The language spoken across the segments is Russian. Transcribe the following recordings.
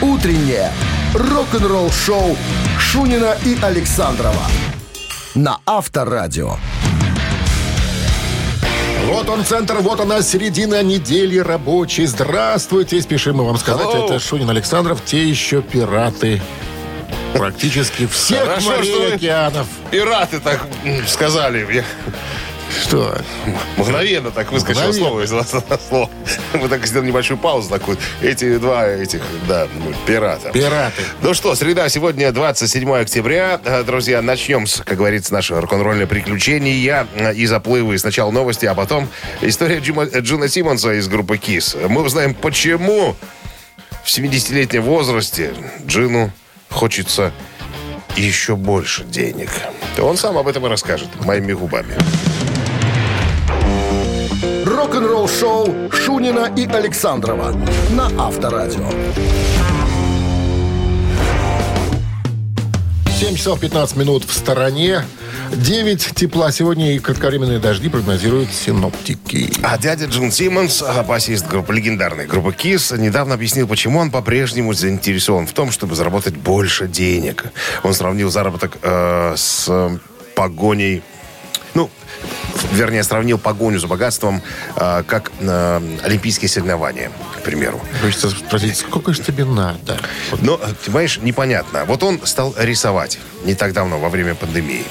Утреннее рок-н-ролл-шоу Шунина и Александрова на Авторадио. Вот он, центр, вот она, середина недели рабочей. Здравствуйте, спешим мы вам сказать. Hello. Это Шунин Александров, те еще пираты. Практически всех Хорошо, морей океанов. Пираты так сказали. Я Что? мгновенно так выскочило слово из вас на слово. Мы так сделали небольшую паузу такую. Эти два этих, да, пирата. Пираты. Ну что, среда, сегодня 27 октября. Э, Друзья, начнем с, как говорится, нашего рок-н-ролльное приключения э, и заплывы. И Сначала новости, а потом история Джима, э, Джона Симмонса из группы KISS. Мы узнаем, почему в 70-летнем возрасте Джину хочется еще больше денег. Он сам об этом и расскажет моими губами. Рок-н-ролл-шоу Шунина и Александрова на Авторадио. 7 часов 15 минут в стороне. 9 тепла сегодня и кратковременные дожди прогнозируют синоптики. А дядя Джон Симмонс, а, басист группы, легендарной группы KISS, недавно объяснил, почему он по-прежнему заинтересован в том, чтобы заработать больше денег. Он сравнил заработок э, с э, погоней... Ну, вернее, сравнил погоню за богатством э, как э, олимпийские соревнования, к примеру. Хочется спросить, сколько же тебе надо? Но, ты понимаешь, непонятно. Вот он стал рисовать не так давно, во время пандемии.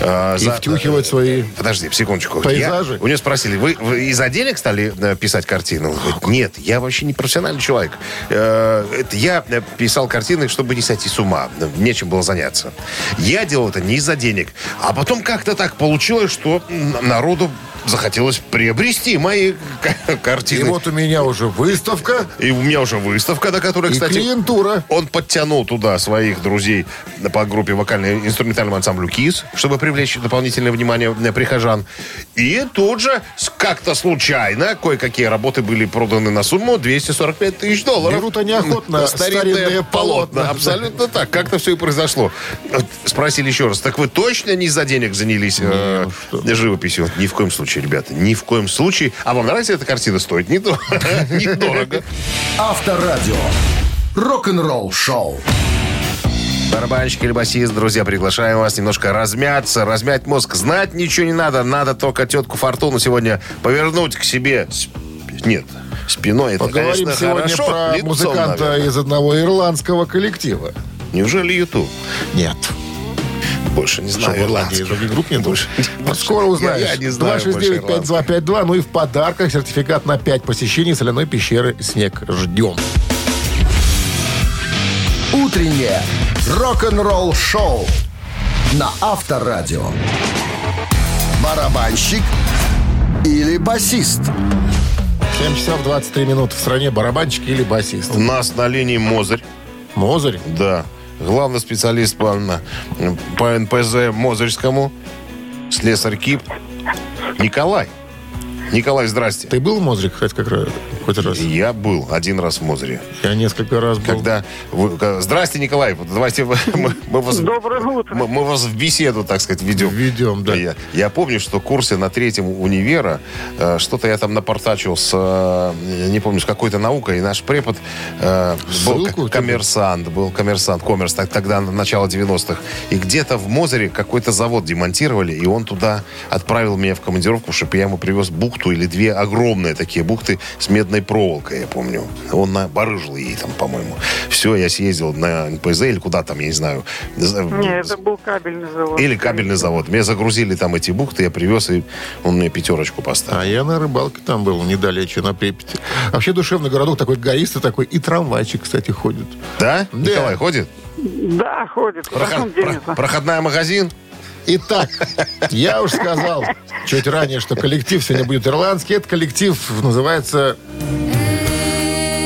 Э, И втюхивать свои... Подожди, секундочку. Пейзажи? Я- у него спросили, вы, вы из-за денег стали э, писать картины? Он говорит, нет, я вообще не профессиональный человек. Э, это я э, писал картины, чтобы не сойти с ума. Нечем было заняться. Я делал это не из-за денег. А потом как-то так получилось, что народу захотелось приобрести мои к- И картины. вот у меня уже выставка И у меня уже выставка, на которой, и кстати... клиентура. Он подтянул туда своих друзей по группе вокально-инструментальному ансамблю КИС, чтобы привлечь дополнительное внимание э, прихожан. И тут же как-то случайно кое-какие работы были проданы на сумму 245 тысяч долларов. Берут они охотно старинные полотна. Абсолютно так. Как-то все и произошло. Спросили еще раз, так вы точно не из-за денег занялись э, ну живописью? Ни в коем случае, ребята, ни в коем случае. А вам нравится эта картина? Стоит недорого. Авторадио. Рок-н-ролл-шоу. Барабанщик или басист, друзья, приглашаем вас немножко размяться, размять мозг. Знать ничего не надо, надо только тетку Фортуну сегодня повернуть к себе. Нет, спиной это, Поговорим конечно, сегодня хорошо. про лицом, музыканта наверное. из одного ирландского коллектива. Неужели YouTube? Нет. Больше не Что, знаю. в Ирландии ирландского. других групп нет больше? Вот больше. скоро узнаешь. Я- я не знаю больше 269-5252. Ну и в подарках сертификат на 5 посещений соляной пещеры «Снег». Ждем. Утреннее рок-н-ролл-шоу на Авторадио. Барабанщик или басист? 7 часов 23 минуты в стране. Барабанщик или басист? У нас на линии Мозырь. Мозырь. Да. Главный специалист по, по НПЗ Мозырскому. Слесарь КИП. Николай. Николай, здрасте. Ты был в Мозыре, кстати, как раз, хоть раз? Я был один раз в Мозыре. Я несколько раз был. Когда вы- Здрасте, Николай. Давайте мы, мы вас, Доброе утро. мы, мы вас в беседу, так сказать, ведем. Ведем, да. Я, я помню, что в курсе на третьем универа э, что-то я там напортачил с, э, не помню, с какой-то наукой, и наш препод э, был Ссылку коммерсант, был коммерсант, коммерс, так, тогда, начало 90-х. И где-то в Мозере какой-то завод демонтировали, и он туда отправил меня в командировку, чтобы я ему привез бухту или две огромные такие бухты с медной проволокой, я помню. Он на барыжил ей там, по-моему. Все, я съездил на НПЗ или куда там, я не знаю. Не, это был кабельный завод. Или кабельный завод. Меня загрузили там эти бухты, я привез, и он мне пятерочку поставил. А я на рыбалке там был, недалече, на Припяти. Вообще душевный городок такой гористый такой. И трамвайчик, кстати, ходит. Да? Да. Николай ходит? Да, ходит. Проход- про- проходная магазин? Итак, я уж сказал чуть ранее, что коллектив сегодня будет ирландский. Этот коллектив называется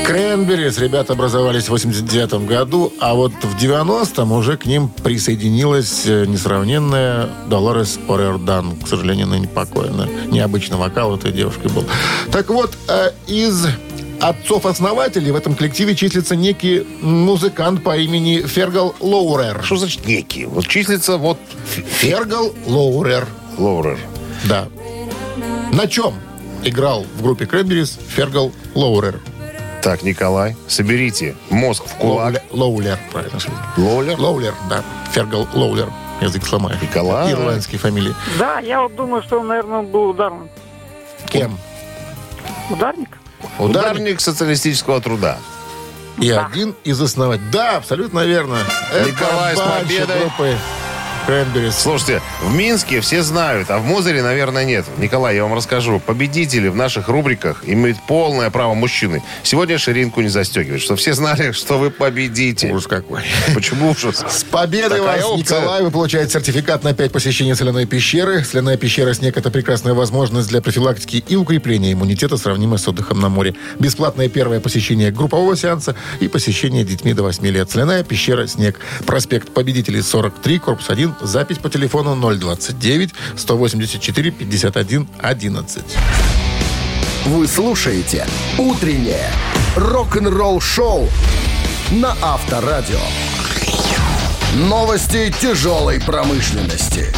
Кренберис. Ребята образовались в 89 году, а вот в 90-м уже к ним присоединилась э, несравненная Долорес Орердан. К сожалению, ныне покойная. Необычный вокал у этой девушки был. Так вот, э, из отцов-основателей в этом коллективе числится некий музыкант по имени Фергал Лоурер. Что значит некий? Вот числится вот Фергал Лоурер. Лоурер. Да. На чем играл в группе Кренберис Фергал Лоурер? Так, Николай, соберите мозг в кулак. Лоулер, Лоулер, правильно. Лоулер? Лоулер, да. Фергал Лоулер. Язык сломаю. Николай. Ирландские фамилии. Да, я вот думаю, что, наверное, он был ударным. Кем? Ударник? Ударник социалистического труда. И один из основателей. Да, абсолютно верно. Николай, с победой. группы Кренберис. Слушайте, в Минске все знают, а в Мозыре, наверное, нет. Николай, я вам расскажу. Победители в наших рубриках имеют полное право мужчины. Сегодня ширинку не застегивать, что все знали, что вы победите. Ужас какой. Почему ужас? С победой Такая вас, опция. Николай! Вы получаете сертификат на 5 посещений соляной пещеры. Соляная пещера «Снег» — это прекрасная возможность для профилактики и укрепления иммунитета, сравнимая с отдыхом на море. Бесплатное первое посещение группового сеанса и посещение детьми до 8 лет. Соляная пещера «Снег». Проспект Победителей 43, корпус 1. Запись по телефону 029 184 51 11. Вы слушаете «Утреннее рок-н-ролл-шоу» на Авторадио. Новости тяжелой промышленности.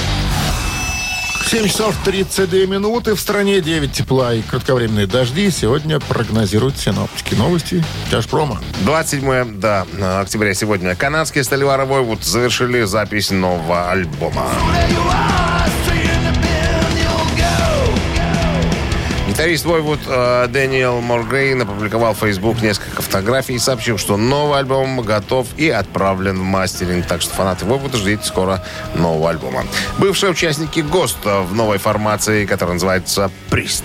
7 часов 32 минуты. В стране 9 тепла и кратковременные дожди. Сегодня прогнозируют синоптики. Новости Тяжпрома. 27 да, октября сегодня. Канадские столевары Войвуд завершили запись нового альбома. Гитарист Voivod э, Дэниел Монгрейн опубликовал в Facebook несколько фотографий и сообщил, что новый альбом готов и отправлен в мастеринг. Так что фанаты Voivod а ждите скоро нового альбома. Бывшие участники Ghost а в новой формации, которая называется «Priest».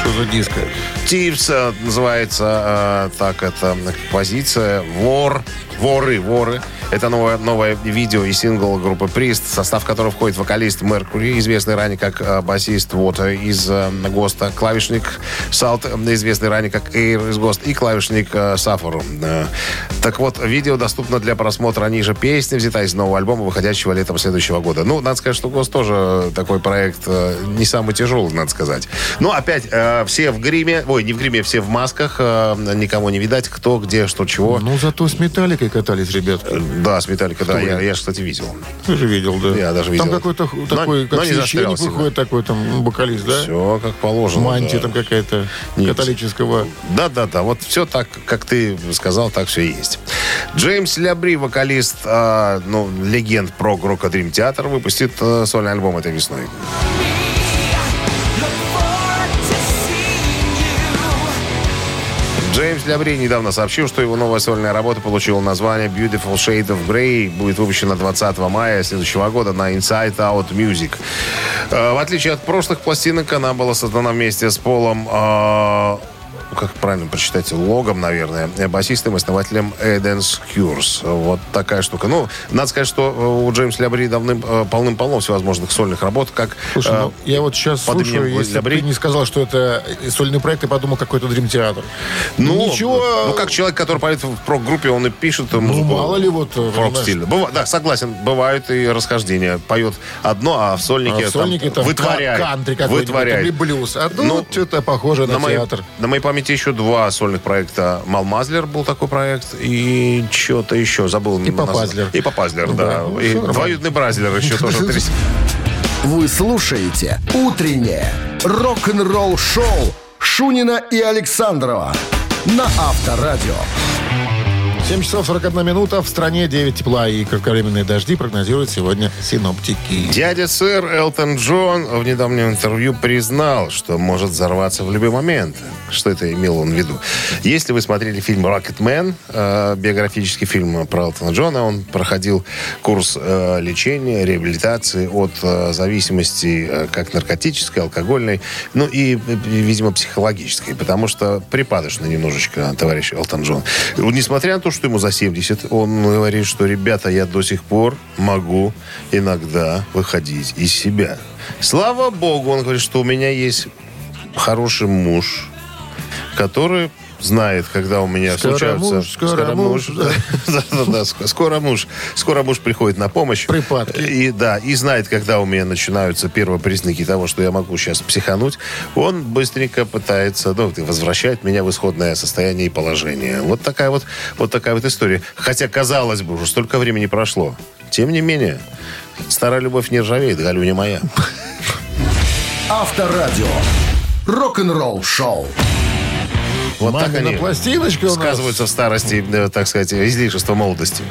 Что за диско? Thieves э, называется э, так эта композиция. Вор. Воры, воры. Это новое, новое видео и сингл группы Прист, состав которого входит вокалист Меркури, известный ранее как э, басист вот из э, ГОСТа, клавишник Салт, известный ранее как Эйр из ГОСТ, и клавишник э, Сафор. Э, Так вот, видео доступно для просмотра ниже. Песня взята из нового альбома, выходящего летом следующего года. Ну, надо сказать, что ГОСТ тоже такой проект не самый тяжелый, надо сказать. Но опять, э, все в гриме, ой, не в гриме, все в масках, никого не видать, кто, где, что, чего. Ну, зато с металликой катались, ребят. Да, с Металлика, да, я, я же, кстати, видел. Ты же видел, да? Я даже видел. Там какой-то Но- такой, как но священник выходит, такой там вокалист, да? Все как положено. Мантия да. там какая-то Нет. католического. Да, да, да. Вот все так, как ты сказал, так все и есть. Джеймс Лябри, вокалист, а, ну, легенд про Рока Дрим Театр, выпустит а, сольный альбом этой весной. Джеймс Лябри недавно сообщил, что его новая сольная работа получила название Beautiful Shade of Grey. Будет выпущена 20 мая следующего года на Inside Out Music. Э, В отличие от прошлых пластинок, она была создана вместе с Полом э, как правильно прочитать, логом, наверное, э, басистом и основателем Эденс Кьюрс. Вот такая штука. Ну, надо сказать, что э, у Джеймса Лябри давным, э, полным-полно всевозможных сольных работ, как... Слушай, э, ну, я вот сейчас слушаю, если Лябри. ты не сказал, что это сольный проект, я подумал, какой-то дрим-театр. Ну, Ничего... Ну, как человек, который поет в прок-группе, он и пишет музыку. Ну, мало ли вот, понимаешь. рок-стиле. Быва- да, согласен, бывают и расхождения. Поет одно, а в сольнике, А в сольнике там, вытворяет. ка- кантри какой-нибудь вытворяет. или блюз. А тут Ну, что-то похоже на, На театр. на моей памяти еще два сольных проекта. Малмазлер был такой проект. И что-то еще. Забыл. И Попазлер. И Попазлер, Ну да. да, ну, и двоюродный Бразлер еще тоже. Вы слушаете «Утреннее рок-н-ролл-шоу» Шунина и Александрова на Авторадио. 7 часов 41 минута. В стране 9 тепла и кратковременные дожди прогнозируют сегодня синоптики. Дядя сэр Элтон Джон в недавнем интервью признал, что может взорваться в любой момент. Что это имел он в виду? Если вы смотрели фильм «Рокетмен», э, биографический фильм про Элтона Джона, он проходил курс э, лечения, реабилитации от э, зависимости э, как наркотической, алкогольной, ну и, э, видимо, психологической, потому что припадочный немножечко товарищ Элтон Джон. Несмотря на то, что ему за 70, он говорит, что, ребята, я до сих пор могу иногда выходить из себя. Слава богу, он говорит, что у меня есть хороший муж, который знает, когда у меня Скоро случаются... муж, скоро муж, да. Да, да, да, ск- скоро муж, скоро муж приходит на помощь. Припадки. И да, и знает, когда у меня начинаются первые признаки того, что я могу сейчас психануть, он быстренько пытается, ну, возвращать меня в исходное состояние и положение. Вот такая вот, вот такая вот история. Хотя, казалось бы, уже столько времени прошло. Тем не менее, старая любовь не ржавеет, Галюня моя. Авторадио. Рок-н-ролл шоу. Вот так Мамина они пластиночка у нас. сказываются в старости, э, так сказать, излишества молодости.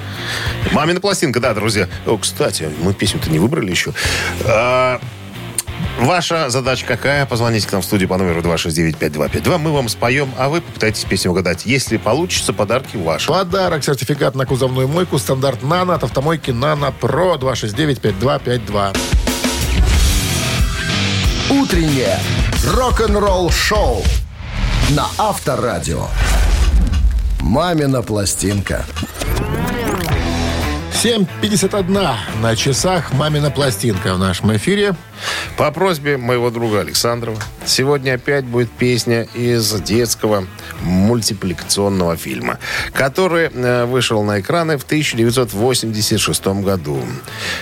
Мамина пластинка, да, друзья. О, кстати, мы песню-то не выбрали еще. А, Ваша задача какая? Позвоните к нам в студию по номеру 269-5252. Мы вам споем, а вы попытаетесь песню угадать. Если получится, подарки ваши. Подарок, сертификат на кузовную мойку, стандарт «Нано» от автомойки «Нано Про» 269-5252. Утреннее рок-н-ролл шоу на Авторадио. Мамина пластинка. 7.51 на часах «Мамина пластинка» в нашем эфире. По просьбе моего друга Александрова, сегодня опять будет песня из детского мультипликационного фильма, который э, вышел на экраны в 1986 году.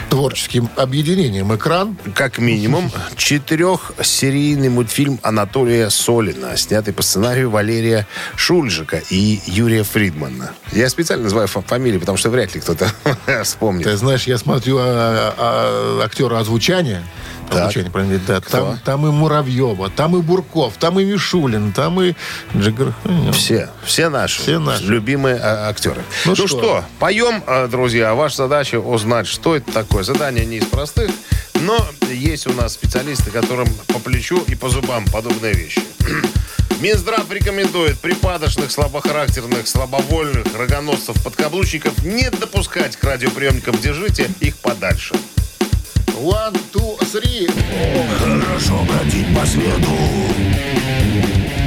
Творческим объединением «Экран». Как минимум, четырехсерийный мультфильм Анатолия Солина, снятый по сценарию Валерия Шульжика и Юрия Фридмана. Я специально называю фа- фамилии, потому что вряд ли кто-то вспомнит. Ты знаешь, я смотрю а, а, актера озвучания. Озвучание, правильно, да. Кто? Там, там и Муравьева, там и Бурков, там и Мишулин, там и Джигр. Все, все наши, Все наши. любимые а, актеры. Ну Ну, что? что? поем, а, друзья. Ваша задача узнать, что это такое. Задание не из простых, но есть у нас специалисты, которым по плечу и по зубам подобные вещи. Минздрав рекомендует припадочных, слабохарактерных, слабовольных, рогоносцев, подкаблучников не допускать к радиоприемникам. Держите их подальше. One, two, three. Хорошо бродить по свету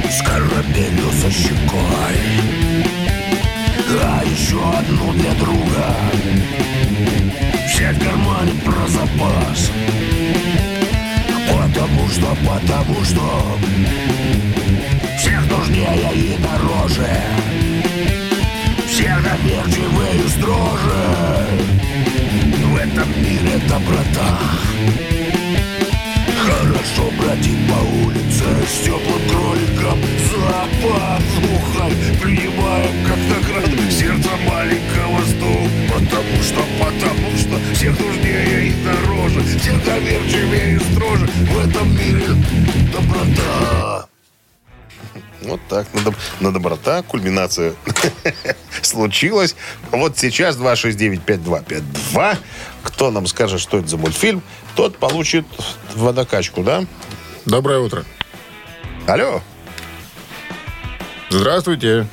С корабелью со щекой. А еще одну для друга. Взять в кармане про запас. Потому что, потому что Всех нужнее и дороже. Всех доверчивее и строже этом мире доброта. Хорошо бродить по улице с теплым кроликом. Запах слухай, принимаем как награду Сердце маленького стул Потому что, потому что всех нужнее и дороже. Всех доверчивее и строже. В этом мире доброта Вот так. На, доб- на доброта кульминация случилась. Вот сейчас 269-5252. Кто нам скажет, что это за мультфильм, тот получит водокачку, да? Доброе утро. Алло. Здравствуйте.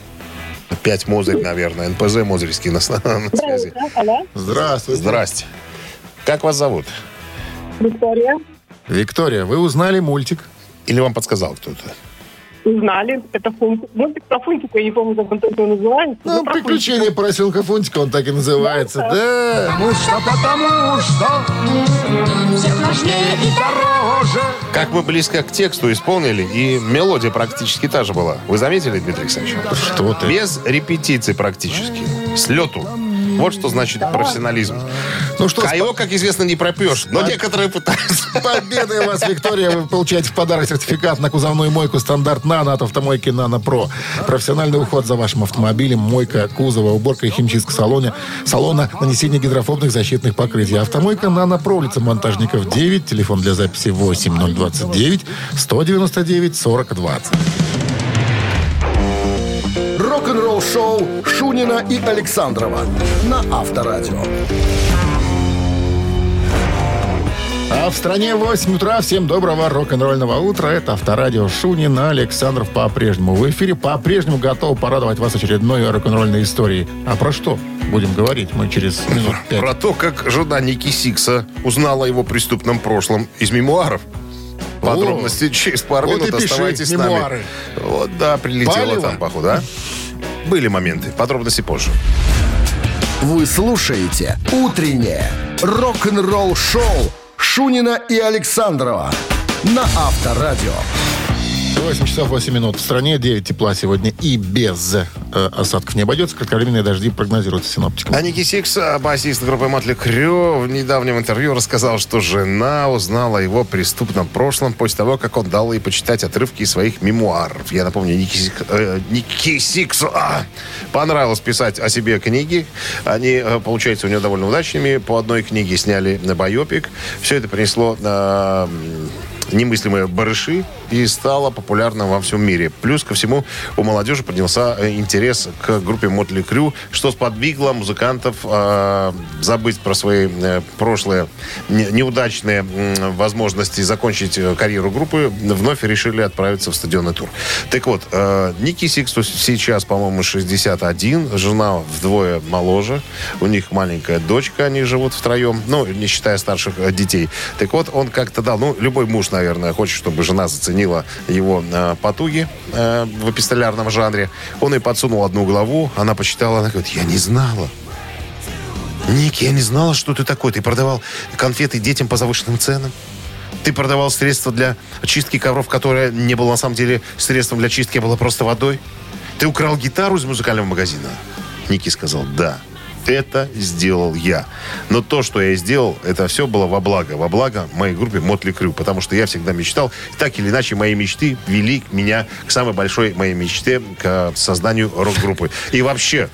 Опять Мозырь, наверное. НПЗ Мозырьский на, на связи. Здравствуйте. Здрасте. Как вас зовут? Виктория. Виктория, вы узнали мультик? Или вам подсказал кто-то? Узнали. Это фунтик. Мультик про фунтика, я не помню, как он только называется. Ну, про приключения поросенка Фунтика, он так и называется. Да. Потому что, потому что Всех нужнее и дороже Как вы близко к тексту исполнили, и мелодия практически та же была. Вы заметили, Дмитрий Александрович? Что ты? Без репетиций практически. С лету. Вот что значит профессионализм. Ну что, А его, как известно, не пропьешь. Но некоторые пытаются. победой вас, Виктория! Вы получаете в подарок сертификат на кузовную мойку стандарт «Нано» от автомойки «Нано Про». Профессиональный уход за вашим автомобилем, мойка кузова, уборка и химчистка салона, салона, нанесение гидрофобных защитных покрытий. Автомойка «Нано Про», улица Монтажников, 9, телефон для записи 8029 199 40 20. Рок-н-ролл шоу Шунина и Александрова на Авторадио. А в стране 8 утра. Всем доброго рок-н-ролльного утра. Это Авторадио Шунин, Александров по-прежнему. В эфире по-прежнему готов порадовать вас очередной рок-н-ролльной историей. А про что будем говорить мы через минут пять? Про то, как жена Ники Сикса узнала о его преступном прошлом из мемуаров. Подробности через пару вот минут и пиши оставайтесь с мемуары. нами. Вот, да, прилетело Палево. там, походу, а? Были моменты. Подробности позже. Вы слушаете «Утреннее рок-н-ролл шоу» Шунина и Александрова на Авторадио. 8 часов 8 минут. В стране 9 тепла сегодня и без э, осадков не обойдется. Кратковременные дожди прогнозируются синоптиком. А Ники Сикс, а, басист группы Mötley Crüe, в недавнем интервью рассказал, что жена узнала о его преступном прошлом после того, как он дал ей почитать отрывки из своих мемуаров. Я напомню, Ники, Сик- э, Ники Сиксу а, понравилось писать о себе книги. Они, э, получается, у него довольно удачными. По одной книге сняли на байопик. Все это принесло э, немыслимые барыши и стала популярна во всем мире. Плюс ко всему у молодежи поднялся э, интерес к группе Мотли Крю, что сподвигло музыкантов э, забыть про свои э, прошлые не- неудачные м, возможности закончить э, карьеру группы, вновь решили отправиться в стадионный тур. Так вот, э, Ники Сиксу сейчас, по-моему, 61, жена вдвое моложе, у них маленькая дочка, они живут втроем, ну, не считая старших э, детей. Так вот, он как-то дал, ну, любой муж, наверное, хочет, чтобы жена заценила его э, потуги э, в эпистолярном жанре. Он ей подсунул одну главу, она почитала, она говорит, я не знала. Ник, я не знала, что ты такой. Ты продавал конфеты детям по завышенным ценам. Ты продавал средства для чистки ковров, которое не было на самом деле средством для чистки, а было просто водой. Ты украл гитару из музыкального магазина. Ники сказал, да, это сделал я. Но то, что я сделал, это все было во благо. Во благо моей группе Мотли Крю. Потому что я всегда мечтал, так или иначе, мои мечты вели меня к самой большой моей мечте, к созданию рок-группы. И вообще,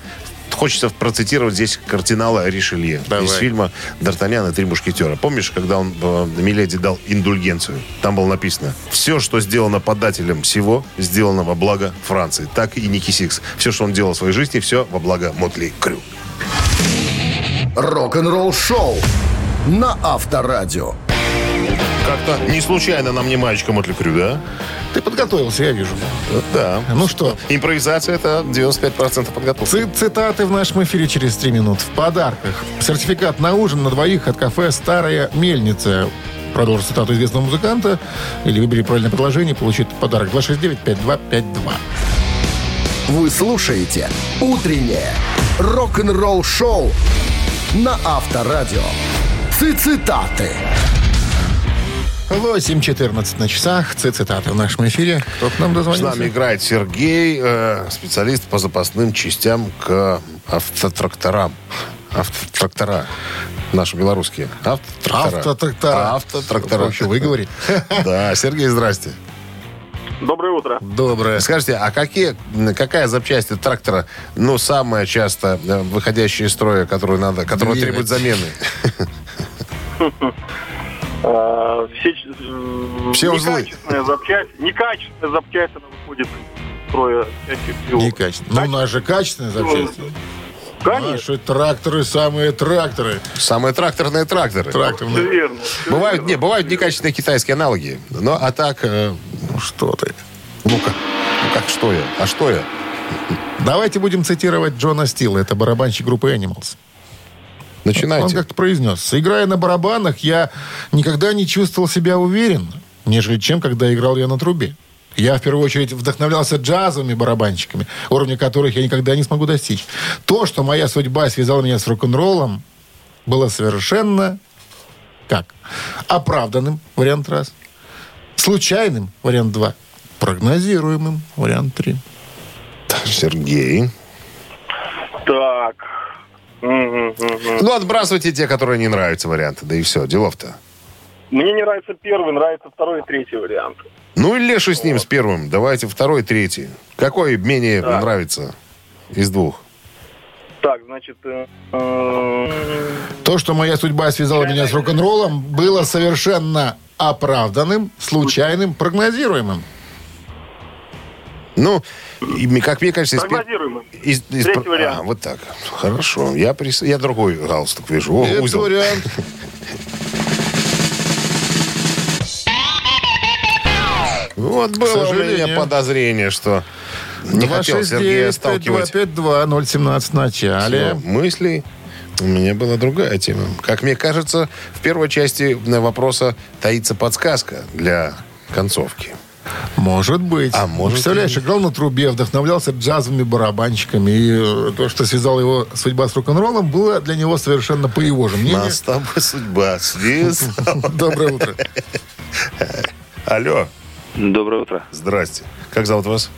хочется процитировать здесь кардинала Ришелье Давай. из фильма «Д'Артаньян и три мушкетера». Помнишь, когда он э, Миледи дал индульгенцию? Там было написано «Все, что сделано подателем сего, сделано во благо Франции». Так и Ники Сикс. Все, что он делал в своей жизни, все во благо Mötley Crüe. Рок-н-ролл шоу на Авторадио. Как-то не случайно нам не мальчика Mötley Crüe, да? Ты подготовился, я вижу. Да. Ну что, Импровизация – это 95% подготовки. ци- цитаты в нашем эфире через три минут. В подарках. Сертификат на ужин на двоих от кафе «Старая мельница». Продолжи цитату известного музыканта или выбери правильное предложение, получит подарок 269-5252. Вы слушаете «Утреннее рок-н-ролл-шоу» на Авторадио. Цитаты. 8.14 на часах. Ци- Цитаты в нашем эфире. Кто к нам С дозвонился? нами играет Сергей, э, специалист по запасным частям к автотракторам. Автотрактора. Наши белорусские. Автотрактора. Автотрактора. Автотрактора. Проще выговорить. Да, Сергей, здрасте. Доброе утро. Доброе. Скажите, а какие, какая запчасть от трактора, ну, самая часто э, выходящая из строя, которую надо, которая Двигатель. требует замены? А, все, Все узлы. Некачественная запчасть. Некачественная запчасть, она выходит из строя. Некачественно. Ну, у нас же качественная запчасть. Конечно, Наши тракторы самые тракторы. Самые тракторные тракторы. все Тракторные. верно. всё Бывают, верно. не, бывают некачественные китайские аналоги. Но, а так, э, Ну, что ты. ну-ка, ну как, что я? А что я? Давайте будем цитировать Джона Стила. Это барабанщик группы Animals. Он Начинайте. как-то произнес. Играя на барабанах, я никогда не чувствовал себя уверенно, нежели чем, когда играл я на трубе. Я, в первую очередь, вдохновлялся джазовыми барабанщиками, уровня которых я никогда не смогу достичь. То, что моя судьба связала меня с рок-н-роллом, было совершенно как? Оправданным, вариант раз. Случайным, вариант два. Прогнозируемым, вариант три. Сергей. Так. Ну, отбрасывайте те, которые не нравятся варианты. Да и все, делов-то. Мне не нравится первый, нравится второй и третий вариант. Ну, и леший с ним, с первым. Давайте второй, третий. Какой менее Так. нравится из двух? Так, значит... э, э, То, что моя судьба связала меня с рок-н-роллом, было совершенно оправданным, случайным, прогнозируемым. Ну, как мне кажется, из, из- из- Третий вариант. А, вот так. Хорошо. Я, прис- я другой галстук вижу. О, Это узел. вариант. Вот было у меня подозрение, что не хотел Сергея сталкивать 269-5252-017 в начале. мыслей. У меня была другая тема. Как мне кажется, в первой части на вопроса таится подсказка для концовки. Может быть. А может Представляешь, и- играл на трубе, вдохновлялся джазовыми барабанщиками. И э, то, что связало его судьба с рок-н-роллом, было для него совершенно по его же мнению. Нас с тобой судьба связала. Доброе утро. Алло, Доброе утро, здрасте. Как зовут вас?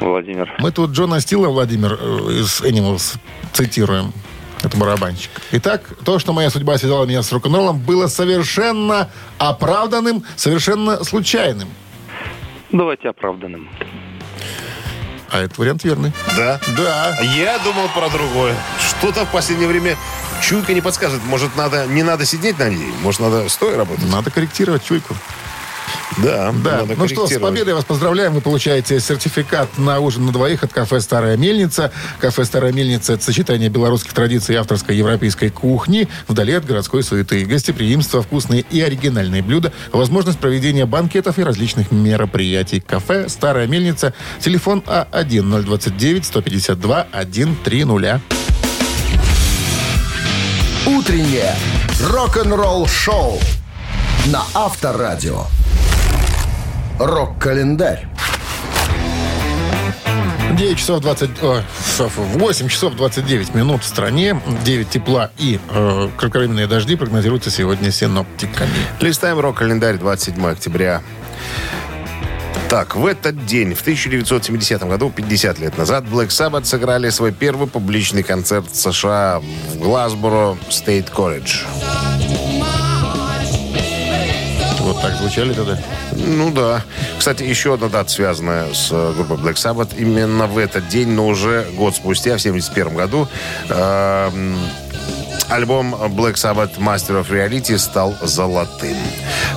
Владимир. Мы тут Джона Стила, Владимир, э, из Animals цитируем. Это барабанщик. Итак, то, что моя судьба связала меня с рок-н-роллом, было совершенно оправданным, совершенно случайным. Давайте оправданным. А этот вариант верный. Да. Да. Я думал про другое. Что-то в последнее время чуйка не подсказывает. Может, надо, не надо сидеть на ней? Может, надо стоя работать? Надо корректировать чуйку. Да, Да, надо ну что, с победой вас поздравляем. Вы получаете сертификат на ужин на двоих от кафе «Старая мельница». Кафе «Старая мельница» — это сочетание белорусских традиций и авторской европейской кухни вдали от городской суеты. Гостеприимство, вкусные и оригинальные блюда, возможность проведения банкетов и различных мероприятий. Кафе «Старая мельница». Телефон А А1-029-152-130. Утреннее рок-н-ролл-шоу на Авторадио. Рок-календарь. 9 часов 20... о, часов, 8 часов 29 минут в стране. 9 тепла и э, кратковременные дожди прогнозируются сегодня синоптиками. Листаем рок-календарь 27 октября. Так, в этот день, в 1970 году, 50 лет назад, Black Sabbath сыграли свой первый публичный концерт в США в Глазборо Стейт Колледж. Вот так звучали тогда. Ну да. Кстати, еще одна дата, связанная с э, группой Black Sabbath. Именно в этот день, но уже год спустя, в 71 году, э, альбом Black Sabbath Master of Reality стал золотым.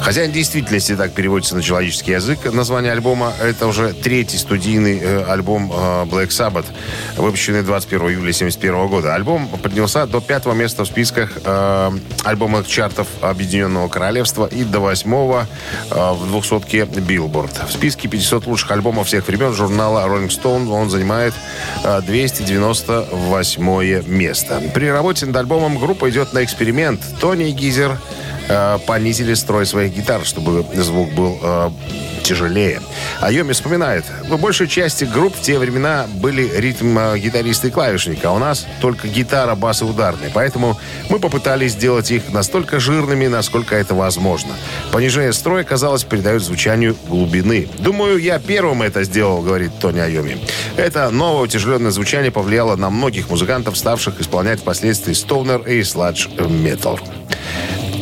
Хозяин действительности так переводится на человеческий язык. Название альбома – это уже третий студийный э, альбом э, Black Sabbath, выпущенный 21 июля 71 года. Альбом поднялся до пятого места в списках э, альбомных чартов Объединенного Королевства и до восьмого э, в двухсотке Billboard. В списке 500 лучших альбомов всех времен журнала Rolling Stone он занимает э, 298 место. При работе над альбомом группа идет на эксперимент. Тони Гизер э, понизили строй своих гитар, чтобы звук был э, тяжелее. А Йоми вспоминает, в большей части групп в те времена были ритм э, гитариста и клавишника, а у нас только гитара, бас и ударные. Поэтому мы попытались сделать их настолько жирными, насколько это возможно. Понижение строя, казалось, придает звучанию глубины. Думаю, я первым это сделал, говорит Тони Айоми. Это новое утяжеленное звучание повлияло на многих музыкантов, ставших исполнять впоследствии стоунер и сладж метал.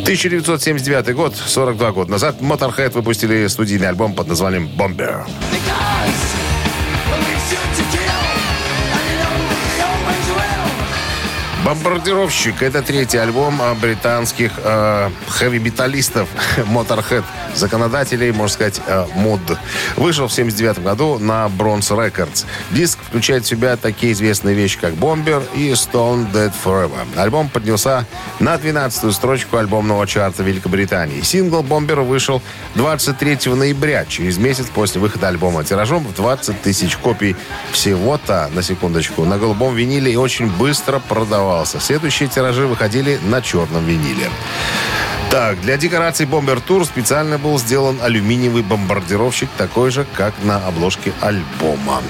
1979 год, 42 года назад, Motorhead выпустили студийный альбом под названием «Bomber». «Бомбардировщик» — это третий альбом а, британских э, хэви-металлистов Motorhead, законодателей, можно сказать, э, мод. Вышел в 79 году на Bronze Records. Диск включает в себя такие известные вещи, как «Бомбер» и «Stone Dead Forever». Альбом поднялся на 12-ю строчку альбомного чарта Великобритании. Сингл «Бомбер» вышел 23 ноября, через месяц после выхода альбома. Тиражом в 20 тысяч копий всего-то, на секундочку, на голубом виниле и очень быстро продавался. Следующие тиражи выходили на черном виниле. Так, для декораций Бомбер Тур специально был сделан алюминиевый бомбардировщик, такой же, как на обложке альбома.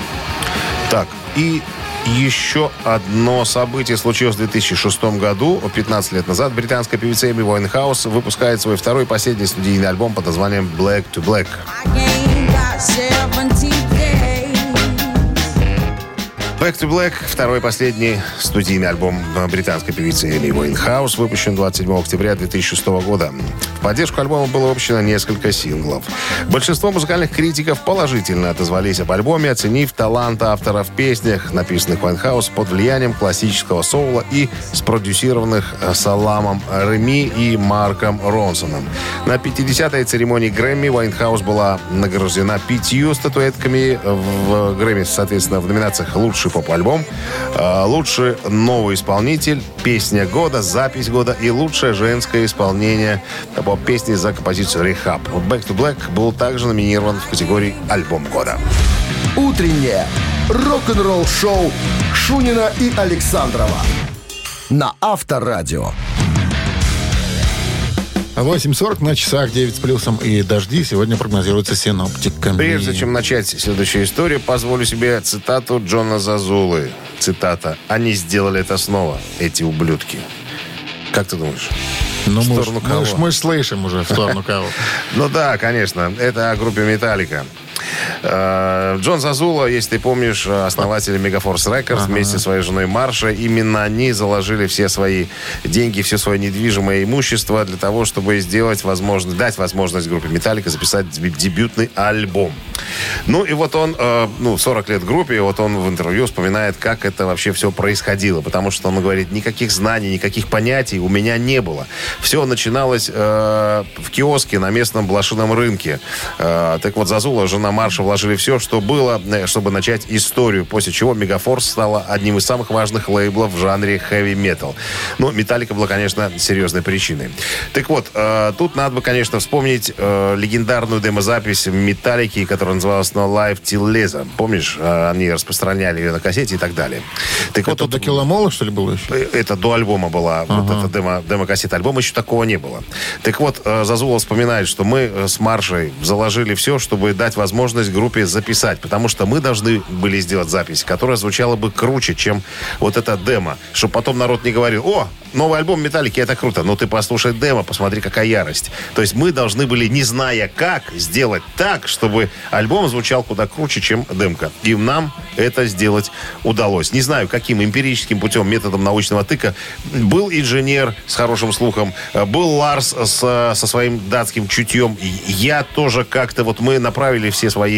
Так, и еще одно событие случилось в 2006 году. 15 лет назад британская певица Эми Уайнхаус выпускает свой второй и последний студийный альбом под названием «Back to Black». Back to Black, второй последний студийный альбом британской певицы Эми Уайнхаус, выпущен 27 октября 2006 года. В поддержку альбома было выпущено несколько синглов. Большинство музыкальных критиков положительно отозвались об альбоме, оценив талант автора в песнях, написанных Уайнхаус под влиянием классического соула и спродюсированных Саламом Реми и Марком Ронсоном. На 50-й церемонии Грэмми Уайнхаус была награждена пятью статуэтками в Грэмми, соответственно, в номинациях «Лучший поп-альбом», э, «Лучший новый исполнитель», «Песня года», «Запись года» и «Лучшее женское исполнение поп-песни за композицию «Рехаб». «Back to Black» был также номинирован в категории «Альбом года». Утреннее рок-н-ролл-шоу Шунина и Александрова на Авторадио. 8.40 на часах 9 с плюсом и дожди сегодня прогнозируются синоптиками. Прежде чем начать следующую историю, позволю себе цитату Джона Зазулы. Цитата. «Они сделали это снова, эти ублюдки». Как ты думаешь? Ну, в мы, сторону ж- мы ж- мы ж слышим уже в сторону кого. Ну да, конечно. Это о группе «Металлика». Э, Джон Зазула, если ты помнишь, основатель Megaforce Records вместе со своей женой Марша, именно они заложили все свои деньги, все свое недвижимое имущество для того, чтобы сделать возможность, дать возможность группе Металлика записать дебю- дебютный альбом. Ну и вот он, э, ну, 40 лет группе, и вот он в интервью вспоминает, как это вообще все происходило. Потому что он говорит, никаких знаний, никаких понятий у меня не было. Все начиналось э, в киоске на местном блошином рынке. Э, так вот, Зазула, жена Марша, вложили все, что было, э, чтобы начать историю. После чего Мегафорс стала одним из самых важных лейблов в жанре хэви-метал. Ну, Металлика была, конечно, серьезной причиной. Так вот, э, тут надо бы, конечно, вспомнить э, легендарную демозапись Металлики, которая называлась No Life Till Laser. Помнишь, э, они распространяли ее на кассете и так далее. Так Это вот, до киломола, что ли, было еще? Э, это до альбома была, вот эта демо, демо-кассета. Альбома еще такого не было. Так вот, э, Зазула вспоминает, что мы э, с Маршей заложили все, чтобы дать возможность группе записать. Потому что мы должны были сделать запись, которая звучала бы круче, чем вот эта демо. Чтобы потом народ не говорил, о, новый альбом Металлики, это круто. Но ты послушай демо, посмотри, какая ярость. То есть мы должны были, не зная как, сделать так, чтобы альбом звучал куда круче, чем демка. И нам это сделать удалось. Не знаю, каким эмпирическим путем, методом научного тыка. Был инженер с хорошим слухом, э, был Ларс с, со своим датским чутьем. Я тоже как-то, вот мы направили все свои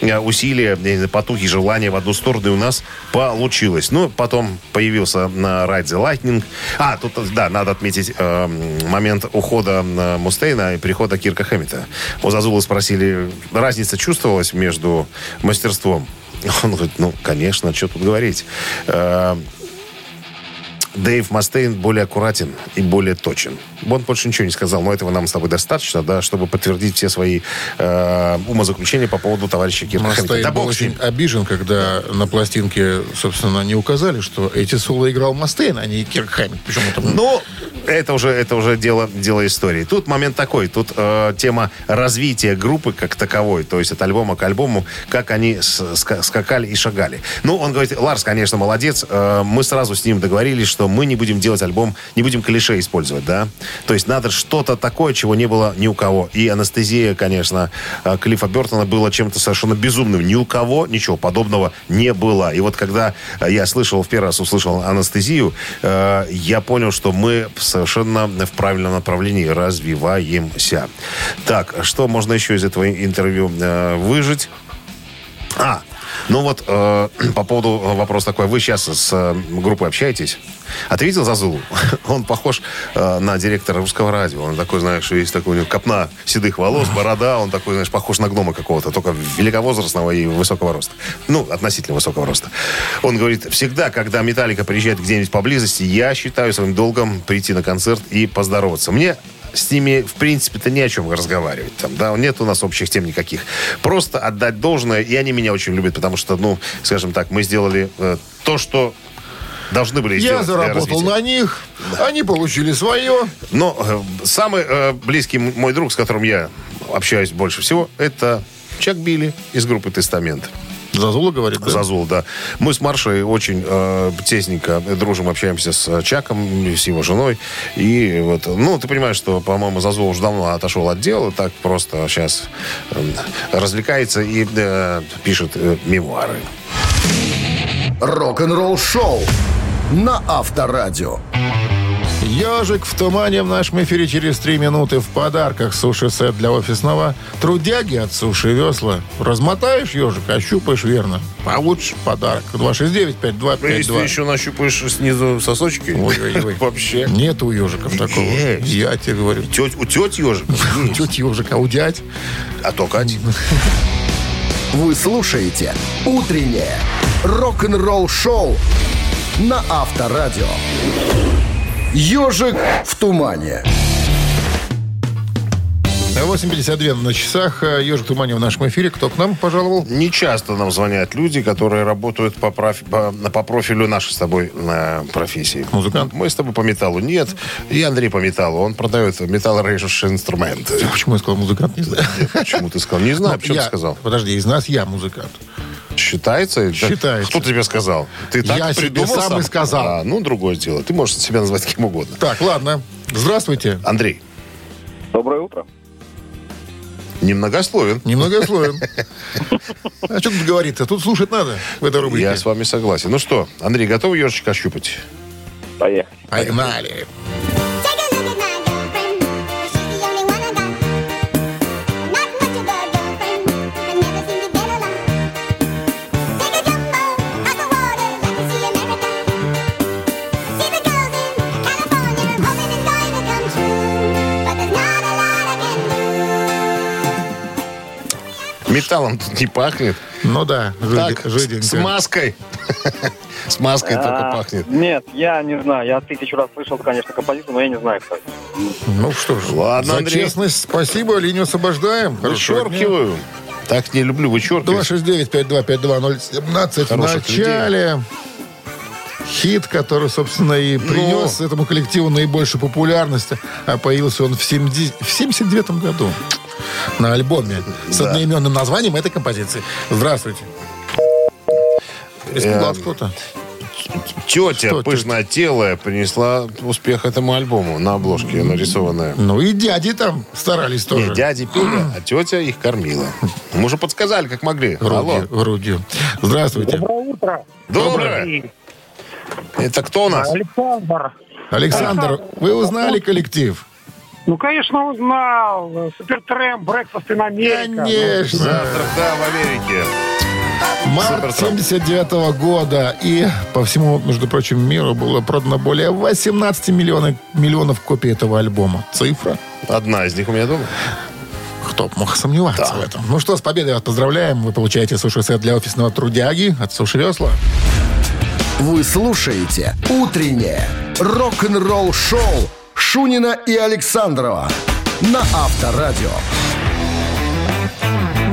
э, усилия, э, потуги, желания в одну сторону, и у нас получилось. Ну, потом появился на Ride the Lightning. А, тут, да, надо отметить э, момент ухода э, Мустейна и прихода Кирка Хэммита. У Зазула спросили, разница чувствовалась между мастерством? Он говорит, ну, конечно, что тут говорить. Дэйв Мастейн более аккуратен и более точен. Он больше ничего не сказал, но этого нам с тобой достаточно, да, чтобы подтвердить все свои э, умозаключения по поводу товарища Кирка. Мастейн Да был очень обижен, когда на пластинке, собственно, не указали, что эти соло играл Мастейн, а не Кирк Хэммит. Причем это Ну, это уже, это уже дело, дело истории. Тут момент такой. Тут э, тема развития группы как таковой. То есть от альбома к альбому, как они с- ска- скакали и шагали. Ну, он говорит, Ларс, конечно, молодец. Э, мы сразу с ним договорились, что мы не будем делать альбом, не будем клише использовать, да. То есть надо что-то такое, чего не было ни у кого. И анестезия, конечно, э, Клиффа Бертона было чем-то совершенно безумным. Ни у кого ничего подобного не было. И вот когда я слышал, в первый раз услышал анестезию, э, я понял, что мы совершенно в правильном направлении развиваемся. Так, что можно еще из этого интервью э, выжить? А, ну вот э, по поводу вопроса такой. Вы сейчас с э, группой общаетесь? А видел Зазулу? Он похож э, на директора русского радио. Он такой, знаешь, есть такой у него копна седых волос, борода. Он такой, знаешь, похож на гнома какого-то, только великовозрастного и высокого роста. Ну, относительно высокого роста. Он говорит, всегда, когда Металлика приезжает где-нибудь поблизости, я считаю своим долгом прийти на концерт и поздороваться. Мне с ними, в принципе-то, не о чем разговаривать. Там, да, нет у нас общих тем никаких. Просто отдать должное, и они меня очень любят, потому что, ну, скажем так, мы сделали э, то, что должны были Я сделать. для заработал на них, они получили свое. Но э, самый э, близкий мой друг, с которым я общаюсь больше всего, это Чак Билли из группы «Тестамент». Зазула говорит, да? Зазул, да. Мы с Маршей очень э, тесненько дружим, общаемся с Чаком, с его женой. И вот, ну, ты понимаешь, что, по-моему, Зазул уже давно отошел от дела, так просто сейчас э, развлекается и э, пишет э, мемуары. Рок-н-ролл шоу на Авторадио. Ежик в тумане в нашем эфире через три минуты в подарках суши-сет для офисного трудяги от Суши Весла. Размотаешь ежик, ощупаешь верно. Получишь подарок. 269-5252. нащупаешь снизу сосочки, Ой-ой-ой. вообще. Нет у ежиков такого. Есть. Я тебе говорю. Теть, у теть ежика есть. Тетя ежик, а у дядь? А то Кать. Вы слушаете «Утреннее рок-н-ролл-шоу» на Авторадио. «Ежик в тумане». 8.52 на часах. Ежик в тумане в нашем эфире. Кто к нам пожаловал? Не часто нам звонят люди, которые работают по, профи- по, по профилю нашей с тобой э, профессии. Музыкант? Мы с тобой по металлу нет. И Андрей по металлу. Он продает металлорежущие инструменты. Почему я сказал музыкант? Не знаю. Почему ты сказал? Не знаю, Ну, почему я- ты сказал. Подожди, из нас я музыкант. Считается? Считается. Кто тебе сказал? Ты так Я себе придумал сам и сказал. А, ну, другое дело. Ты можешь себя назвать кем угодно. Так, ладно. Здравствуйте. Андрей, Доброе утро. Немногословен. Немногословен. А что тут говорит-то? Тут слушать надо в этой рубрике. Я с вами согласен. Ну что, Андрей, готов ежечка ощупать? Поехали. Погнали. Металлом тут не пахнет. Ну да, Так, жиденько. с маской. С маской только А, пахнет. Нет, я не знаю. Я тысячу раз слышал, конечно, композицию, но я не знаю, кто это. Ну что ж, Ладно, за честность спасибо, линию освобождаем. Вычеркиваю. Так не люблю вычеркивать. 269-5252-017 в начале. Хит, который, собственно, и Ну. принес этому коллективу наибольшую популярность. А появился он в, 70 в 79 году на альбоме с Да. одноименным названием этой композиции. Здравствуйте. Испугал Эм, кто-то? Тетя Что пышнотелая принесла успех этому альбому на обложке нарисованная. Ну и дяди там старались тоже. Не, дяди пели, а тетя их кормила. Мы уже подсказали, как могли. Алло. Грудью, грудью. Здравствуйте. утро. Доброе. Это кто у нас? Александр. Александр, вы узнали коллектив? Ну, конечно, узнал. Супертрем, Брекфаст in Америка. Конечно. Завтрак, да, в Америке. Март Супертрамп. 79 года. И по всему, между прочим, миру было продано более 18 миллионов, миллионов копий этого альбома. Цифра. Одна из них у меня дома. Кто б мог сомневаться в этом? Ну что, с победой вас поздравляем. Вы получаете суши-сет для офисного трудяги от Суши Весла. Вы слушаете «Утреннее рок-н-ролл-шоу» Шунина и Александрова на Авторадио.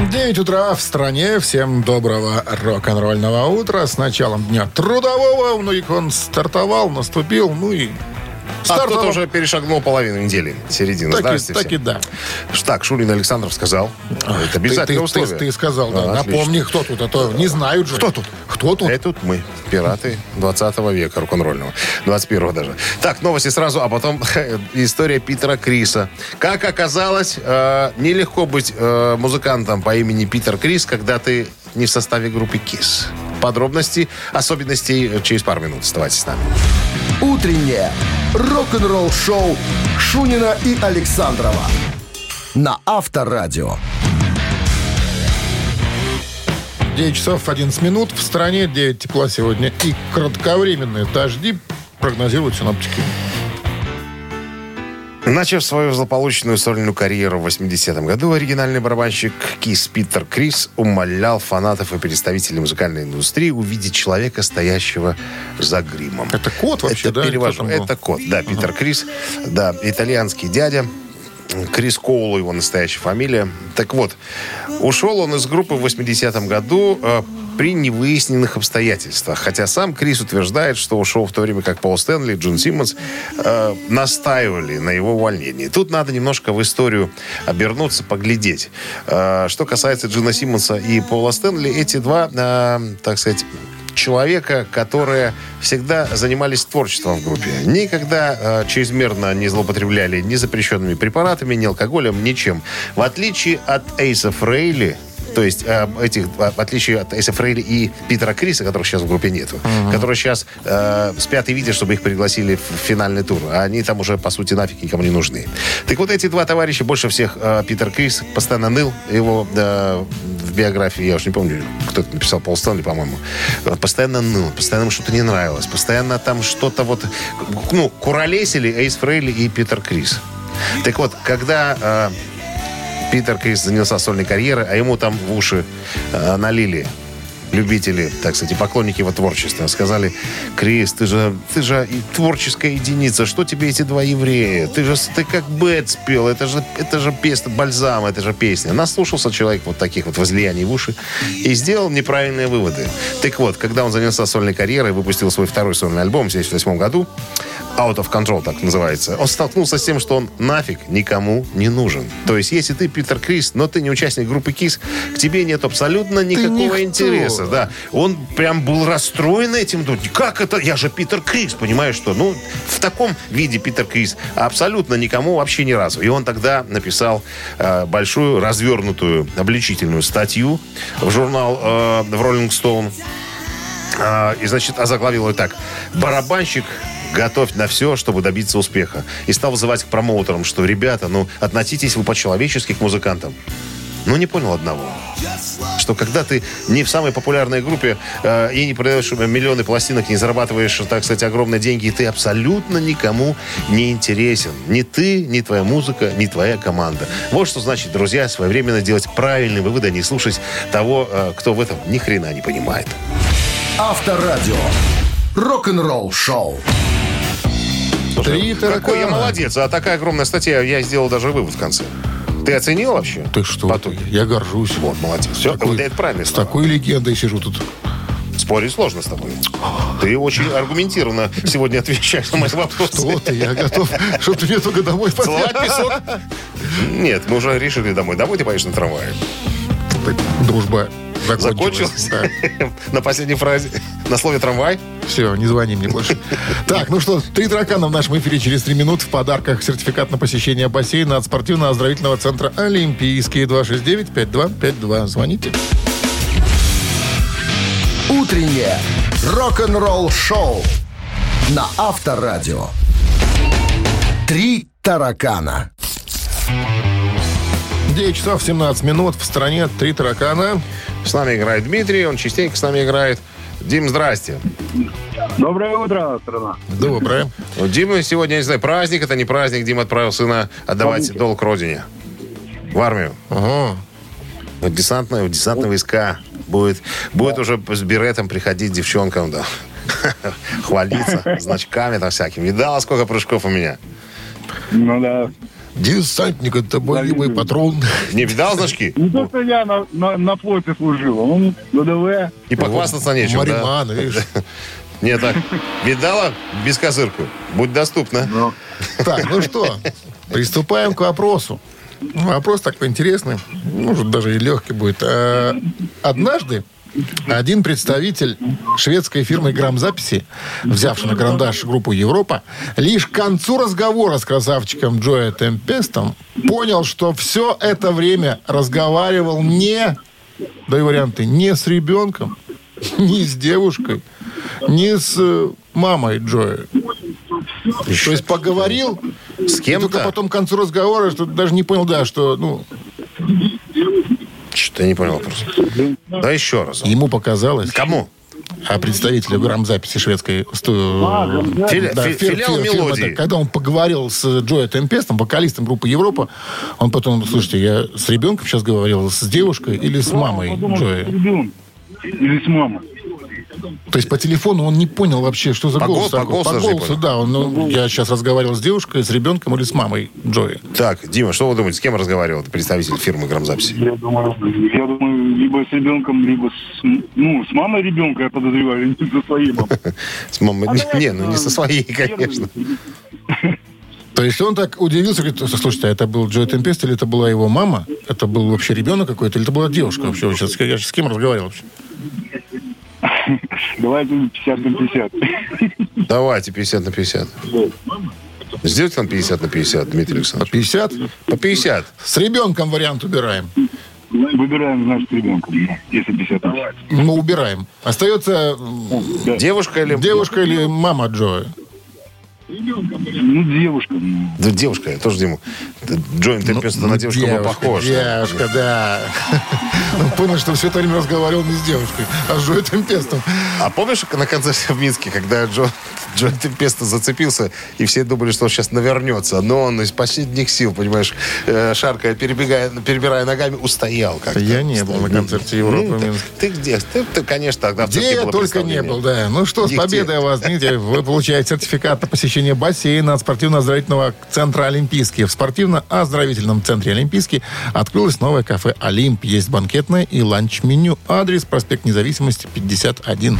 9 утра в стране. Всем доброго рок-н-ролльного утра. С началом дня трудового. У многих он стартовал, наступил. Ну и А стартовал. кто-то уже перешагнул половину недели. Середину. Так, и, Здрасте так и да. Так, Шурин Александров сказал. Это обязательное ты, ты- условие. ты сказал, да. А. Напомни, кто тут, а то не знают же. Кто тут? Кто тут? Это тут мы, пираты 20 века рок-н-ролльного. 21 даже. Так, новости сразу, а потом история Питера Криса. Как оказалось, э, нелегко быть э, музыкантом по имени Питер Крис, когда ты не в составе группы KISS. Подробности, особенностей э, через пару минут. Оставайтесь с нами. «Утреннее рок-н-ролл-шоу» Шунина и Александрова на Авторадио. 9 часов 11 минут. В стране 9 тепла сегодня. И кратковременные дожди прогнозируют синоптики. Начав свою злополучную сольную карьеру в 80-м году, оригинальный барабанщик Кис Питер Крис умолял фанатов и представителей музыкальной индустрии увидеть человека, стоящего за гримом. Это кот вообще, Это да? перевожу. Это кот, да, Питер Крис. Да, итальянский дядя. Крис Коул его настоящая фамилия. Так вот, ушел он из группы в 80-м году э, при невыясненных обстоятельствах. Хотя сам Крис утверждает, что ушел в то время, как Пол Стэнли и Джон Симмонс э, настаивали на его увольнении. Тут надо немножко в историю обернуться, поглядеть. Э, что касается Джона Симмонса и Пола Стэнли, эти два, э, так сказать, человека, которые всегда занимались творчеством в группе. Никогда э, чрезмерно не злоупотребляли ни запрещенными препаратами, ни алкоголем, ничем. В отличие от Эйса Фрейли, то есть э, этих, в отличие от Эйса Фрейли и Питера Криса, которых сейчас в группе нету, которые сейчас э, спят и видят, чтобы их пригласили в финальный тур. А они там уже, по сути, нафиг никому не нужны. Так вот, эти два товарища, больше всех э, Питер Крис, постоянно ныл. Его э, в биографии, я уж не помню, кто это написал, Пол Стэнли, по-моему, э, постоянно ныл, постоянно ему что-то не нравилось, постоянно там что-то вот, ну, куролесили Эйс Фрейли и Питер Крис. Так вот, когда э, Питер Крис занялся сольной карьерой, а ему там в уши э, налили любители, так сказать, поклонники его творчества. Сказали, Крис, ты же, ты же творческая единица, что тебе эти два еврея? Ты же ты как Бет спел, это же, это же песня, бальзам, это же песня. Наслушался человек вот таких вот возлияний в уши и сделал неправильные выводы. Так вот, когда он занялся сольной карьерой, выпустил свой второй сольный альбом в 1978 году, Out of Control, так называется. Он столкнулся с тем, что он нафиг никому не нужен. То есть, если ты Питер Крис, но ты не участник группы Кис, к тебе нет абсолютно никакого интереса. Да. Он прям был расстроен этим. Как это? Я же Питер Крис, понимаешь, что? Ну, в таком виде Питер Крис абсолютно никому вообще ни разу. И он тогда написал э, большую развернутую обличительную статью в журнал э, в Rolling Stone. А, и, значит, озаглавил ее так. Барабанщик готовь на все, чтобы добиться успеха. И стал вызывать к промоутерам, что, ребята, ну, относитесь вы по-человечески к музыкантам. Ну, не понял одного. Что когда ты не в самой популярной группе э, и не продаешь миллионы пластинок, не зарабатываешь, так сказать, огромные деньги, ты абсолютно никому не интересен. Ни ты, ни твоя музыка, ни твоя команда. Вот что значит, друзья, своевременно делать правильные выводы, а не слушать того, э, кто в этом ни хрена не понимает. Авторадио. Рок-н-ролл шоу. Три Какой я таракана. молодец. А такая огромная статья, я сделал даже вывод в конце. Ты оценил вообще? Ты что? По итогу? Я горжусь. Вот, молодец. Все, Такой- это правильно. С такой легендой сижу тут. Спорить сложно с тобой. Ты очень аргументированно сегодня отвечаешь на мои вопросы. Что ты? Я готов, чтобы ты мне только домой Целовать песок? Нет, мы уже решили домой. Домой ты поедешь на трамвае. Дружба Закончилась? На последней фразе. На слове трамвай? Все, не звони мне больше. Так, ну что, три таракана в нашем эфире через три минуты. В подарках сертификат на посещение бассейна от спортивно-оздоровительного центра «Олимпийский». 269-5252. Звоните. Утреннее рок-н-ролл шоу на Авторадио. Три таракана. 9 часов 17 минут. В стране три таракана. С нами играет Дмитрий, он частенько с нами играет. Дим, здрасте. Доброе утро, страна. Доброе. У Димы сегодня, я не знаю, праздник, это не праздник. Дима отправил сына отдавать долг родине. В армию. Ага. В десантные, в десантные войска. Будет, будет уже с беретом приходить девчонкам, да. Хвалиться значками там всякими. Видала, сколько прыжков у меня? Ну да. Десантник, это боевой патрон. Не видал значки? Не то, что я на, на, на флоте служил, он ВДВ. И похвастаться нечем, да? Мариман, видишь. Не так. Видала? Без козырку. Будь доступна. Так, ну что, приступаем к вопросу. Вопрос такой интересный, может, даже и легкий будет. А, Однажды один представитель шведской фирмы грамзаписи, взявший на карандаш группу Европа, лишь к концу разговора с красавчиком Джоя Темпестом понял, что все это время разговаривал не, да и варианты, не с ребенком, не с девушкой, не с э, мамой Джоя. То есть поговорил С и только кем-то? потом к концу разговора, что даже не понял, да, что, ну, Что-то я не понял просто. Да еще раз. ему показалось, Кому? а представителю грамзаписи шведской сту- Фили- да, фи- фир- филиал фирмы, «Мелодии». да, когда он поговорил с Джоя Темпестом, вокалистом группы Европа, он потом, слушайте, я с ребенком сейчас говорил, с девушкой или с мамой Джоя? Или с мамой. То есть по телефону он не понял вообще, что за По голос гол- по голосу По не голосу, да. Он, ну, я сейчас разговаривал с девушкой, с ребенком или с мамой Джоя. Так, Дима, что вы думаете, с кем разговаривал представитель фирмы грамзаписи? Я думаю, я думаю, либо с ребенком, либо с, ну, с мамой ребенка, я подозреваю, или со своей мамой. С мамой? Не, ну не со своей, конечно. То есть он так удивился, говорит, слушайте, а это был Джой Темпест или это была его мама? Это был вообще ребенок какой-то или это была девушка вообще? Вы Сейчас, я сейчас с кем разговаривал вообще? Давайте 50 на 50. Давайте 50 на 50. Сделайте нам 50 на 50, Дмитрий По Александрович. 50? По 50. С ребенком вариант убираем. Выбираем, значит, ребенка, если 50 на 50. Мы убираем. Остается м, Девушка или... девушка или мама Джоя? Ну, девушка. ну. Да, девушка, я тоже Диму. Джоин Темпест Ну, на девушку был похож. Девушка, да. Он понял, что все это время разговаривал не с девушкой, а с Джой Темпестом. А помнишь на концерте в Минске, когда Джо, Джо Темпеста зацепился, и все думали, что он сейчас навернется, но он из последних сил, понимаешь, э, шаркая, перебегая, перебирая ногами, устоял как-то. Я не был на концерте Европы Ну. Ты где? Ты, ты, конечно, тогда в Где я только не был, да. Ну что, с победой вас, Дмитрий. Вы получаете сертификат на посещение бассейна от спортивно-оздоровительного центра «Олимпийский». В спортивно-оздоровительном центре «Олимпийский» открылось новое кафе «Олимп». Есть банкетное и ланч-меню. Адрес проспект Независимости, 51.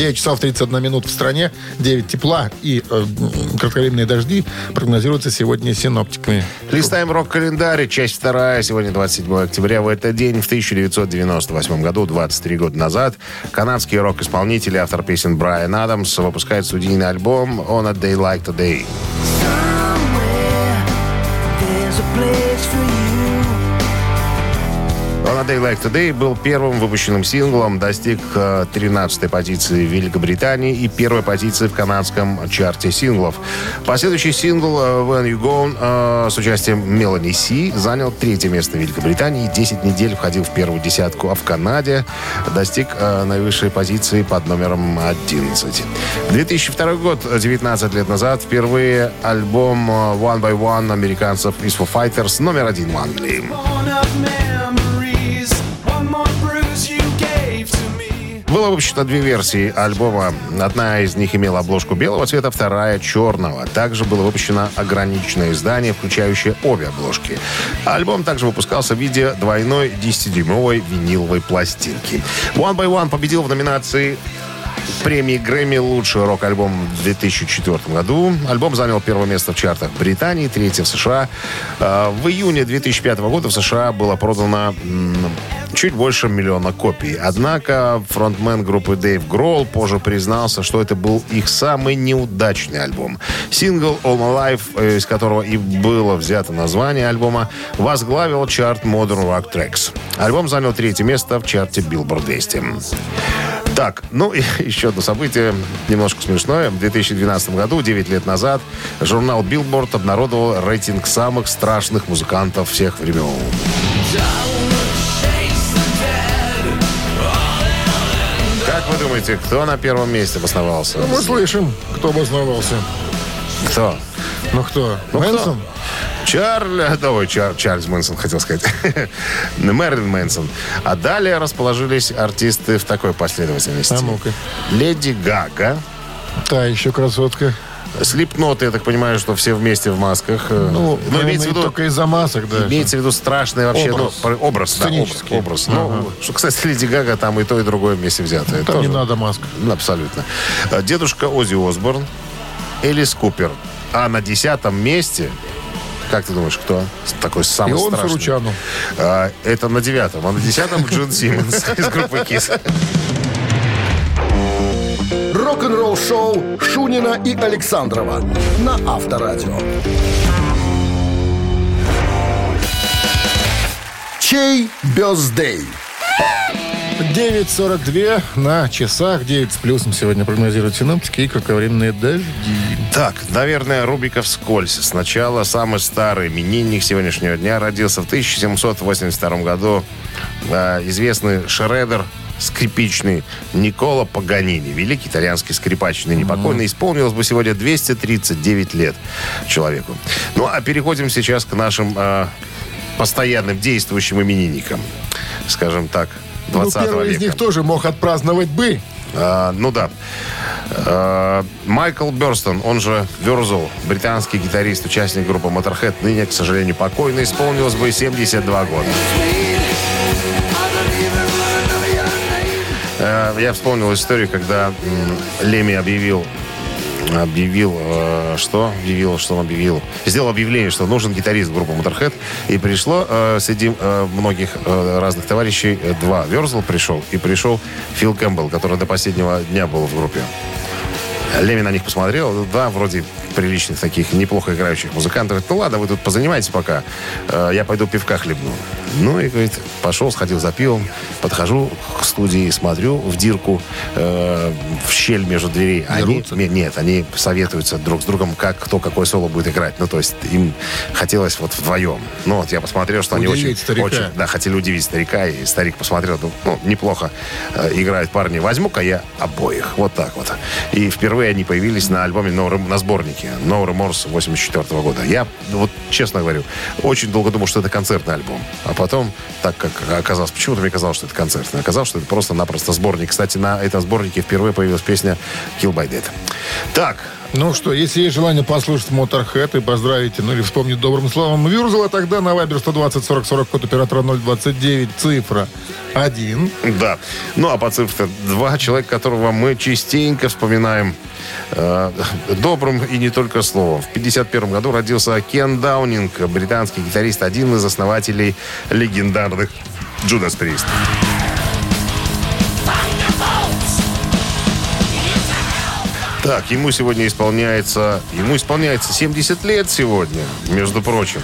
9 часов 31 минут в стране, 9 тепла и э, кратковременные дожди прогнозируются сегодня синоптиками. Листаем рок-календарь, часть вторая, сегодня 27 октября. В этот день, в 1998 году, 23 года назад, канадский рок-исполнитель и автор песен Брайан Адамс выпускает студийный альбом «On a Day Like Today». On a Day Like Today был первым выпущенным синглом, достиг 13-й позиции в Великобритании и первой позиции в канадском чарте синглов. Последующий сингл э, When You Gone э, с участием Мелани Си занял третье место в Великобритании и 10 недель входил в первую десятку, а в Канаде достиг э, наивысшей позиции под номером 11. 2002 год, 19 лет назад, впервые альбом э, One by One американцев из Foo Fighters номер один в Англии. Было выпущено две версии альбома. Одна из них имела обложку белого цвета, вторая черного. Также было выпущено ограниченное издание, включающее обе обложки. Альбом также выпускался в виде двойной 10-дюймовой виниловой пластинки. One by One победил в номинации премии Грэмми «Лучший рок-альбом» в 2004 году. Альбом занял первое место в чартах Британии, третье в США. Э, В июне 2005 года в США было продано чуть больше миллиона копий. Однако фронтмен группы Дэйв Гролл позже признался, что это был их самый неудачный альбом. Сингл «All My Life», э, из которого и было взято название альбома, возглавил чарт Modern Rock Tracks. Альбом занял третье место в чарте Billboard 200. Так, ну и еще одно событие, немножко смешное. В 2012 году, 9 лет назад, журнал Billboard обнародовал рейтинг самых страшных музыкантов всех времен. Как вы думаете, кто на первом месте обосновался? Ну, мы слышим, кто обосновался. Кто? Ну кто? Ну, Мэнсон? кто? Чарль, ой, Чар- Чарльз Мэнсон, хотел сказать. Мэрилин Мэнсон. А далее расположились артисты в такой последовательности. А ну-ка. Леди Гага, Та еще красотка. Слепноты, я так понимаю, что все вместе в масках. Э, Ну, но наверное, имеется в виду, только из-за масок, да. имеется в виду страшный вообще Образ. ну, образ, да, образ, образ. Ну, что, кстати, Леди Гага там и то, и другое вместе взято. Это Там не тоже- надо маск. Ну, Абсолютно. Э, Дедушка Оззи Осборн, Элис Купер. А на десятом месте, как ты думаешь, кто такой самый И он страшный? Суручану. А, это на девятом. А на десятом Джон Симмонс из группы Кис. Рок-н-ролл-шоу Шунина и Александрова на Авторадио. Чей бездей? 9.42 на часах, 9 с плюсом сегодня прогнозируют синоптики и кратковременные дожди. Так, наверное, рубрика вскользь. Сначала самый старый именинник сегодняшнего дня родился в 1782 году. Э, известный шредер скрипичный Никола Паганини, великий итальянский скрипач, ныне покойный, исполнилось бы сегодня 239 лет человеку. Ну, а переходим сейчас к нашим э, постоянным действующим именинникам. Скажем так, 20 Ну, первый века. из них тоже мог отпраздновать бы. А, ну да. А, Майкл Бёрстон, он же Верзул, британский гитарист, участник группы Motorhead, ныне, к сожалению, покойный, исполнилось бы 72 года. Э, Я вспомнил историю, когда Леми объявил объявил, э, что объявил, что он объявил, сделал объявление, что нужен гитарист группы Motorhead, и пришло э, среди э, многих э, разных товарищей э, два. Верзл пришел, и пришел Фил Кэмпбелл, который до последнего дня был в группе. Леми на них посмотрел, да, вроде приличных таких, неплохо играющих музыкантов. Говорит, ну ладно, вы тут позанимайтесь пока, э, я пойду пивка хлебну. Ну и, говорит, пошел, сходил за пивом, подхожу к студии, смотрю в дирку, э, в щель между дверей. Они, нет, они советуются друг с другом, как кто какой соло будет играть. Ну, то есть им хотелось вот вдвоем. Ну, вот я посмотрел, что они Удивить очень, старика. очень да, хотели удивить старика, и старик посмотрел, ну, ну, неплохо э, играют парни, возьму-ка я обоих. Вот так вот. И впервые они появились на альбоме, ры- на сборнике Америки. No Remorse 84 года. Я, ну, вот честно говорю, очень долго думал, что это концертный альбом. А потом, так как оказалось, почему-то мне казалось, что это концертный. Оказалось, что это просто-напросто сборник. Кстати, на этом сборнике впервые появилась песня Kill by Dead. Так, Ну что, если есть желание послушать Motorhead и поздравить, ну или вспомнить добрым словом Вюрзела, тогда на Viber 120 40 40 код оператора 029 цифра 1. Да. Ну, а по цифре два человека, которого мы частенько вспоминаем э, добрым и не только словом. В 51 году родился Кен Даунинг, британский гитарист, один из основателей легендарных Judas Priest. Так, ему сегодня исполняется... Ему исполняется 70 лет сегодня, между прочим.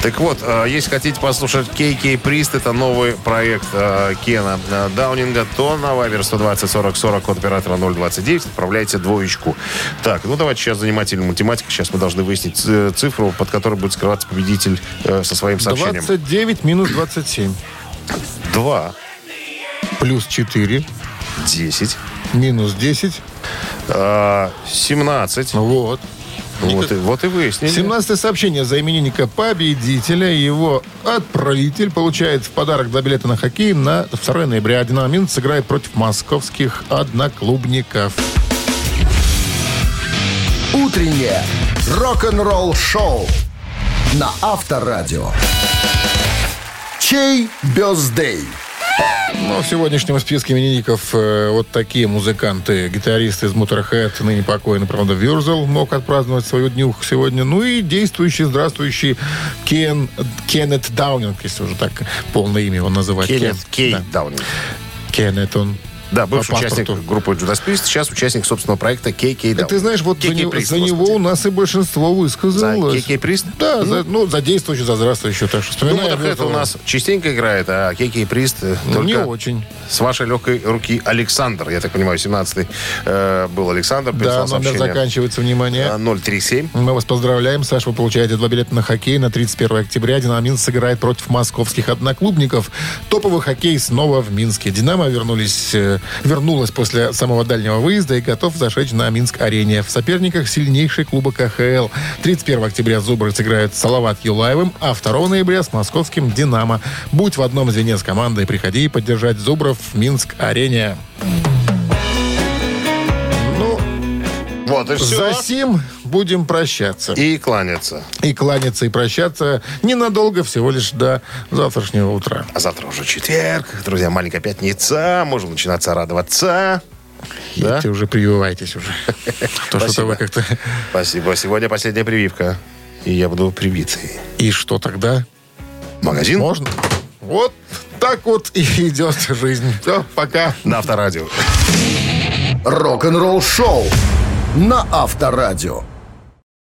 Так вот, э, если хотите послушать KK Priest, это новый проект э, Кена э, Даунинга, то на Viber 120 40 40 код оператора 029 отправляйте двоечку. Так, ну давайте сейчас занимательная математика. Сейчас мы должны выяснить цифру, под которой будет скрываться победитель со своим сообщением. 29 минус 27. 2, Плюс 4 10, минус 10. э, 17. Вот. Вот и, вот и выяснили. 17 сообщение за именинника победителя. Его отправитель получает в подарок два билета на хоккей на 2 ноября. Динамо Минск сыграет против московских одноклубников. Утреннее рок-н-ролл-шоу на Авторадио. Чей бездей? Но в сегодняшнем списке именинников э, вот такие музыканты. Гитарист из Motorhead, ныне покойный, правда, Вюрзел, мог отпраздновать свою днюху сегодня. Ну и действующий, здравствующий Кен, Кеннет Даунинг, если уже так полное имя его называть. Кеннет Кен. Кей Да. Даунинг. Кеннет он. Да, бывший участник группы Judas Priest, сейчас участник собственного проекта KK Down. Ты знаешь, вот за, Priest, за него у нас и большинство высказалось. За KK Priest? Да, за, ну, за действующий, за здравствующий. Так что Ну, вспоминаем Motorhead Вюрзела. у нас частенько играет, а KK Priest э, Ну, не очень. с вашей легкой руки Александр. Я так понимаю, 17-й э, был Александр. Да, номер заканчивается, внимание. А, 037. Мы вас поздравляем. Саша, вы получаете два билета на хоккей на 31 октября. «Динамо Минск» сыграет против московских одноклубников. Топовый хоккей снова в Минске. «Динамо» вернулись, э, вернулась после самого дальнего выезда и готов зашечь на Минск-арене. В соперниках сильнейший клуба КХЛ. 31 октября «Зубры» сыграют с Салават Юлаевым, а 2 ноября с московским «Динамо». Будь в одном звене с командой. Приходи поддержать «Зубров» в Минск-арене. Ну, Вот и все. за сим будем прощаться. И кланяться. и кланяться, и прощаться ненадолго, всего лишь до завтрашнего утра. А завтра уже четверг. Друзья, маленькая пятница. Можем начинаться радоваться. Да? Идите уже прививайтесь уже. То Спасибо. вы как-то... Спасибо. Сегодня последняя прививка. И я буду привитый. И что тогда? Магазин Можно? Вот так вот и идет жизнь. Все, пока. на Авторадио. Рок-н-ролл-шоу на Авторадио.